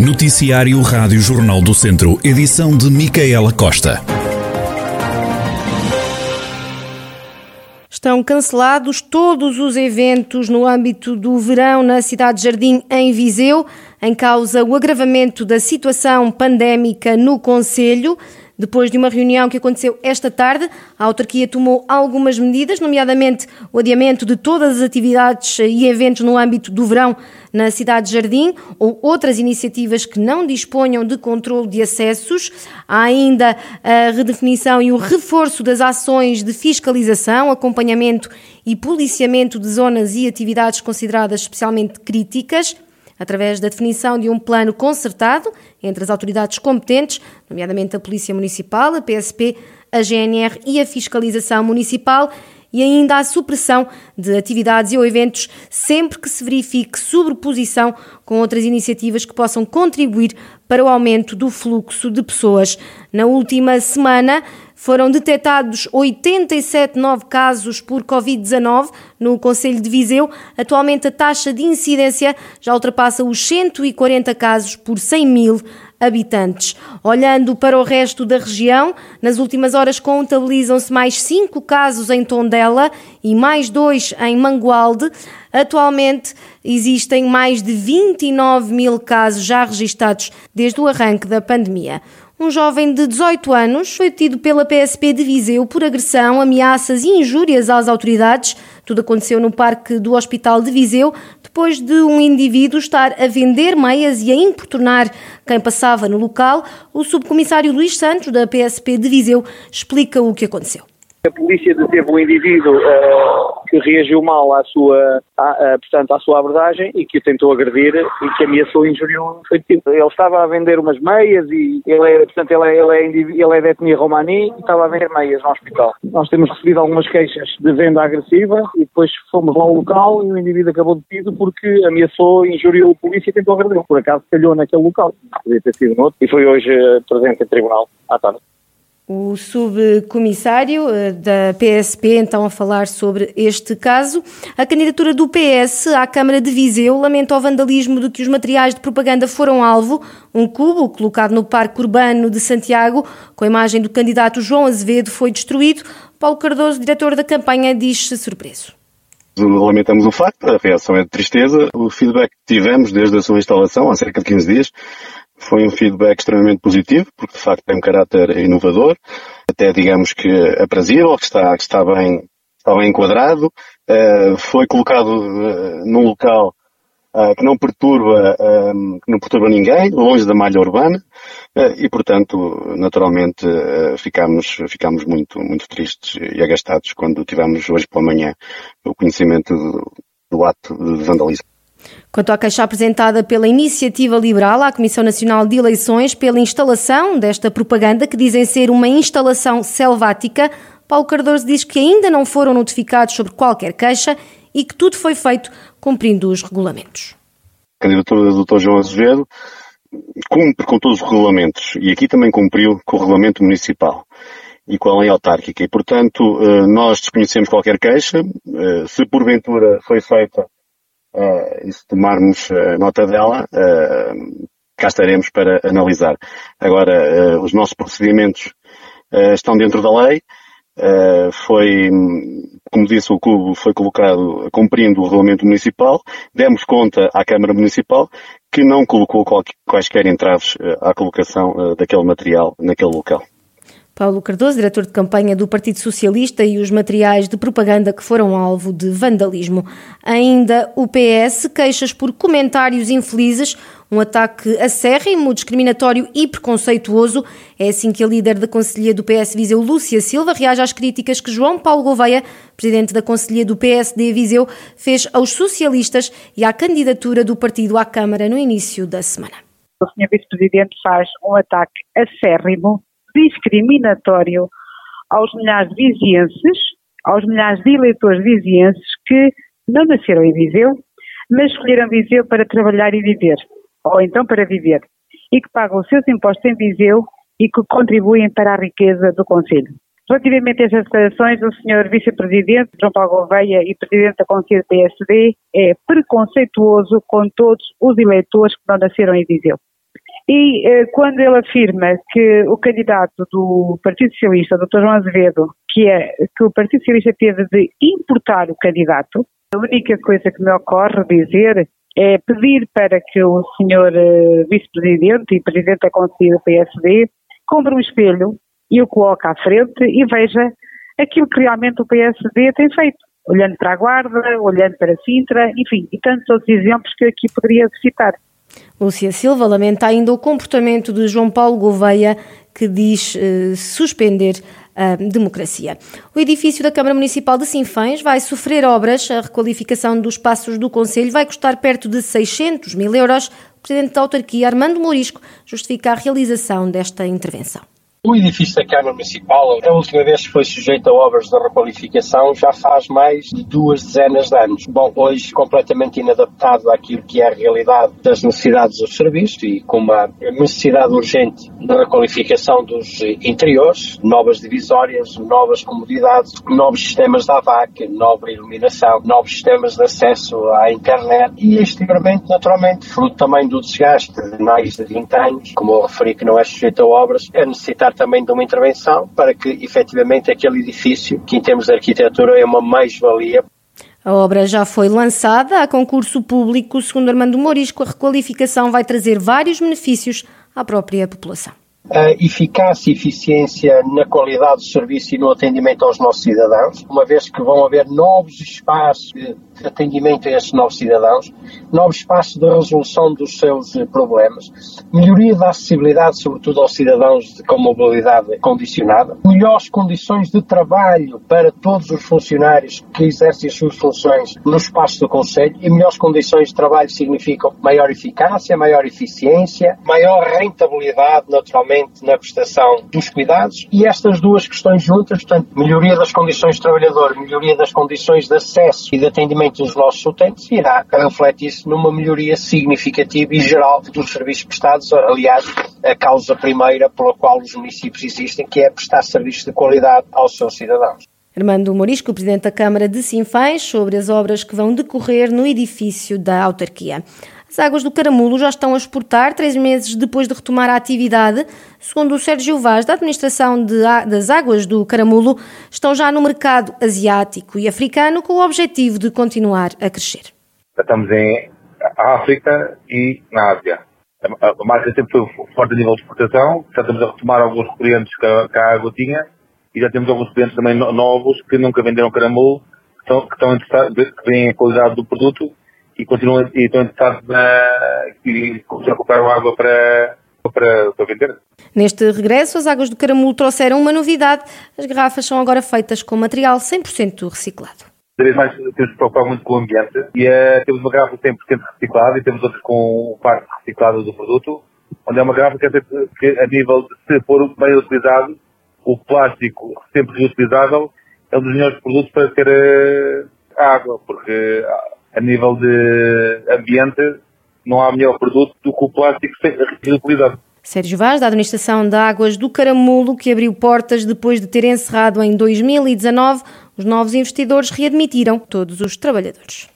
Noticiário Rádio Jornal do Centro, edição de Micaela Costa. Estão cancelados todos os eventos no âmbito do verão na cidade de Jardim, em Viseu, em causa o agravamento da situação pandémica no Conselho. Depois de uma reunião que aconteceu esta tarde, a autarquia tomou algumas medidas, nomeadamente o adiamento de todas as atividades e eventos no âmbito do verão na cidade de Jardim ou outras iniciativas que não disponham de controle de acessos. Há ainda a redefinição e o reforço das ações de fiscalização, acompanhamento e policiamento de zonas e atividades consideradas especialmente críticas através da definição de um plano concertado entre as autoridades competentes, nomeadamente a Polícia Municipal, a PSP, a GNR e a Fiscalização Municipal, e ainda a supressão de atividades ou eventos sempre que se verifique sobreposição com outras iniciativas que possam contribuir para o aumento do fluxo de pessoas. Na última semana, foram detectados 87 novos casos por Covid-19 no Conselho de Viseu. Atualmente, a taxa de incidência já ultrapassa os 140 casos por 100 mil habitantes. Olhando para o resto da região, nas últimas horas contabilizam-se mais 5 casos em Tondela e mais 2 em Mangualde. Atualmente existem mais de 29 mil casos já registados desde o arranque da pandemia. Um jovem de 18 anos foi detido pela PSP de Viseu por agressão, ameaças e injúrias às autoridades. Tudo aconteceu no parque do Hospital de Viseu, depois de um indivíduo estar a vender meias e a importunar quem passava no local. O subcomissário Luís Santos, da PSP de Viseu, explica o que aconteceu. A polícia deteve um indivíduo uh, que reagiu mal à sua, à, uh, portanto, à sua abordagem e que o tentou agredir e que ameaçou e injuriou. Ele estava a vender umas meias e ele é, portanto, ele é, ele é, ele é de etnia romani e estava a vender meias no hospital. Nós temos recebido algumas queixas de venda agressiva e depois fomos lá ao local e o indivíduo acabou detido porque ameaçou, injuriou a polícia e tentou agredir. Por acaso calhou naquele local. Podia ter sido no outro e foi hoje uh, presente em tribunal à tarde o subcomissário eh, da PSP, então, a falar sobre este caso. A candidatura do PS à Câmara de Viseu lamenta o vandalismo de que os materiais de propaganda foram alvo. Um cubo colocado no Parque Urbano de Santiago, com a imagem do candidato João Azevedo, foi destruído. Paulo Cardoso, diretor da campanha, diz-se surpreso. Lamentamos o facto, a reação é de tristeza. O feedback que tivemos desde a sua instalação, há cerca de 15 dias, foi um feedback extremamente positivo, porque de facto tem um caráter inovador, até digamos que aprazível, que está, que está bem, está bem enquadrado, uh, foi colocado uh, num local uh, que não perturba, que não perturba ninguém, longe da malha urbana, e portanto, naturalmente, ficámos, ficámos muito, muito tristes e agastados quando tivemos hoje pela manhã o conhecimento do, do ato de vandalismo. Quanto à queixa apresentada pela Iniciativa Liberal à Comissão Nacional de Eleições pela instalação desta propaganda, que dizem ser uma instalação selvática, Paulo Cardoso diz que ainda não foram notificados sobre qualquer queixa e que tudo foi feito cumprindo os regulamentos. A candidatura do Dr. João Azevedo cumpre com todos os regulamentos e aqui também cumpriu com o regulamento municipal e com a lei autárquica e, portanto, eh, nós desconhecemos qualquer queixa. Eh, se porventura foi feita uh, e se tomarmos uh, nota dela, uh, cá estaremos para analisar. Agora, uh, os nossos procedimentos estão dentro da lei. foi, como disse, o cubo foi colocado cumprindo o regulamento municipal. Demos conta à Câmara Municipal que não colocou quaisquer entraves à colocação daquele material naquele local. Paulo Cardoso, diretor de campanha do Partido Socialista e os materiais de propaganda que foram alvo de vandalismo. Ainda o PS queixas por comentários infelizes, um ataque acérrimo, discriminatório e preconceituoso. É assim que a líder da Conselhia do PS Viseu, Lúcia Silva, reage às críticas que João Paulo Gouveia, presidente da Conselhia do PSD Viseu, fez aos socialistas e à candidatura do partido à Câmara no início da semana. O Sr. Vice-Presidente faz um ataque acérrimo discriminatório aos milhares de vizienses, aos milhares de eleitores vizienses que não nasceram em Viseu, mas escolheram Viseu para trabalhar e viver, ou então para viver, e que pagam os seus impostos em Viseu e que contribuem para a riqueza do Conselho. Relativamente a estas declarações, o Sr. Vice-Presidente João Paulo Gouveia e Presidente da Conselho PSD é preconceituoso com todos os eleitores que não nasceram em Viseu. E eh, quando ele afirma que o candidato do Partido Socialista, Dr. João Azevedo, que é que o Partido Socialista teve de importar o candidato, a única coisa que me ocorre dizer é pedir para que o senhor uh, vice-presidente e presidente da Conselho do PSD compre um espelho e o coloque à frente e veja aquilo que realmente o PSD tem feito, olhando para a Guarda, olhando para Sintra, enfim, e tantos outros exemplos que aqui poderia citar. Lúcia Silva lamenta ainda o comportamento de João Paulo Gouveia, que diz eh, suspender a democracia. O edifício da Câmara Municipal de Sinfãs vai sofrer obras. A requalificação dos espaços do Conselho vai custar perto de 600 mil euros. O Presidente da autarquia, Armando Morisco, justifica a realização desta intervenção. O edifício da Câmara Municipal, a última vez que foi sujeito a obras de requalificação, já faz mais de duas dezenas de anos. Bom, hoje completamente inadaptado àquilo que é a realidade das necessidades do serviço e com uma necessidade urgente de requalificação dos interiores, novas divisórias, novas comodidades, novos sistemas de AVAC, nova iluminação, novos sistemas de acesso à internet e exteriormente, naturalmente, fruto também do desgaste de mais de 20 anos, como eu referi que não é sujeito a obras, é necessitar necessitar também de uma intervenção para que efetivamente aquele edifício, que em termos de arquitetura é uma mais-valia, a obra já foi lançada a concurso público. Segundo Armando Morisco, a requalificação vai trazer vários benefícios à própria população a eficácia e eficiência na qualidade do serviço e no atendimento aos nossos cidadãos, uma vez que vão haver novos espaços de atendimento a esses novos cidadãos, novos espaços de resolução dos seus eh, problemas, melhoria da acessibilidade, sobretudo aos cidadãos com mobilidade condicionada, melhores condições de trabalho para todos os funcionários que exercem as suas funções no espaço do Conselho e melhores condições de trabalho significam maior eficácia, maior eficiência, maior rentabilidade, naturalmente, na prestação dos cuidados. E estas duas questões juntas, portanto, melhoria das condições de trabalhador, melhoria das condições de acesso e de atendimento dos nossos utentes irá refletir-se numa melhoria significativa e geral dos serviços prestados, aliás, a causa primeira pela qual os municípios existem, que é prestar serviços de qualidade aos seus cidadãos. Armando Morisco, Presidente da Câmara de Sinfãs, sobre as obras que vão decorrer no edifício da autarquia. As águas do Caramulo já estão a exportar três meses depois de retomar a atividade. Segundo o Sérgio Vaz, da Administração de, das Águas do Caramulo, estão já no mercado asiático e africano com o objetivo de continuar a crescer. Estamos em África e na Ásia. A marca sempre foi forte a nível de exportação, já estamos a retomar alguns clientes que a, água tinha e já temos alguns clientes também novos que nunca venderam caramulo, que estão, que estão interessados, que veem a qualidade do produto e continuam e estão interessados na, e começam a comprar água para, para, para vender. Neste regresso, as águas do Caramulo trouxeram uma novidade. As garrafas são agora feitas com material 100% reciclado. Cada vez mais temos de preocupar muito com o ambiente e uh, temos uma garrafa 100% reciclada e temos outras com parte reciclada do produto, onde é uma garrafa que, é, que a nível de se for bem utilizado, o plástico sempre reutilizável é um dos melhores produtos para ter uh, água, porque a nível de ambiente, não há melhor produto do que o plástico reutilizado. Sérgio Vaz, da Administração de Águas do Caramulo, que abriu portas depois de ter encerrado em 2019, os novos investidores readmitiram todos os trabalhadores.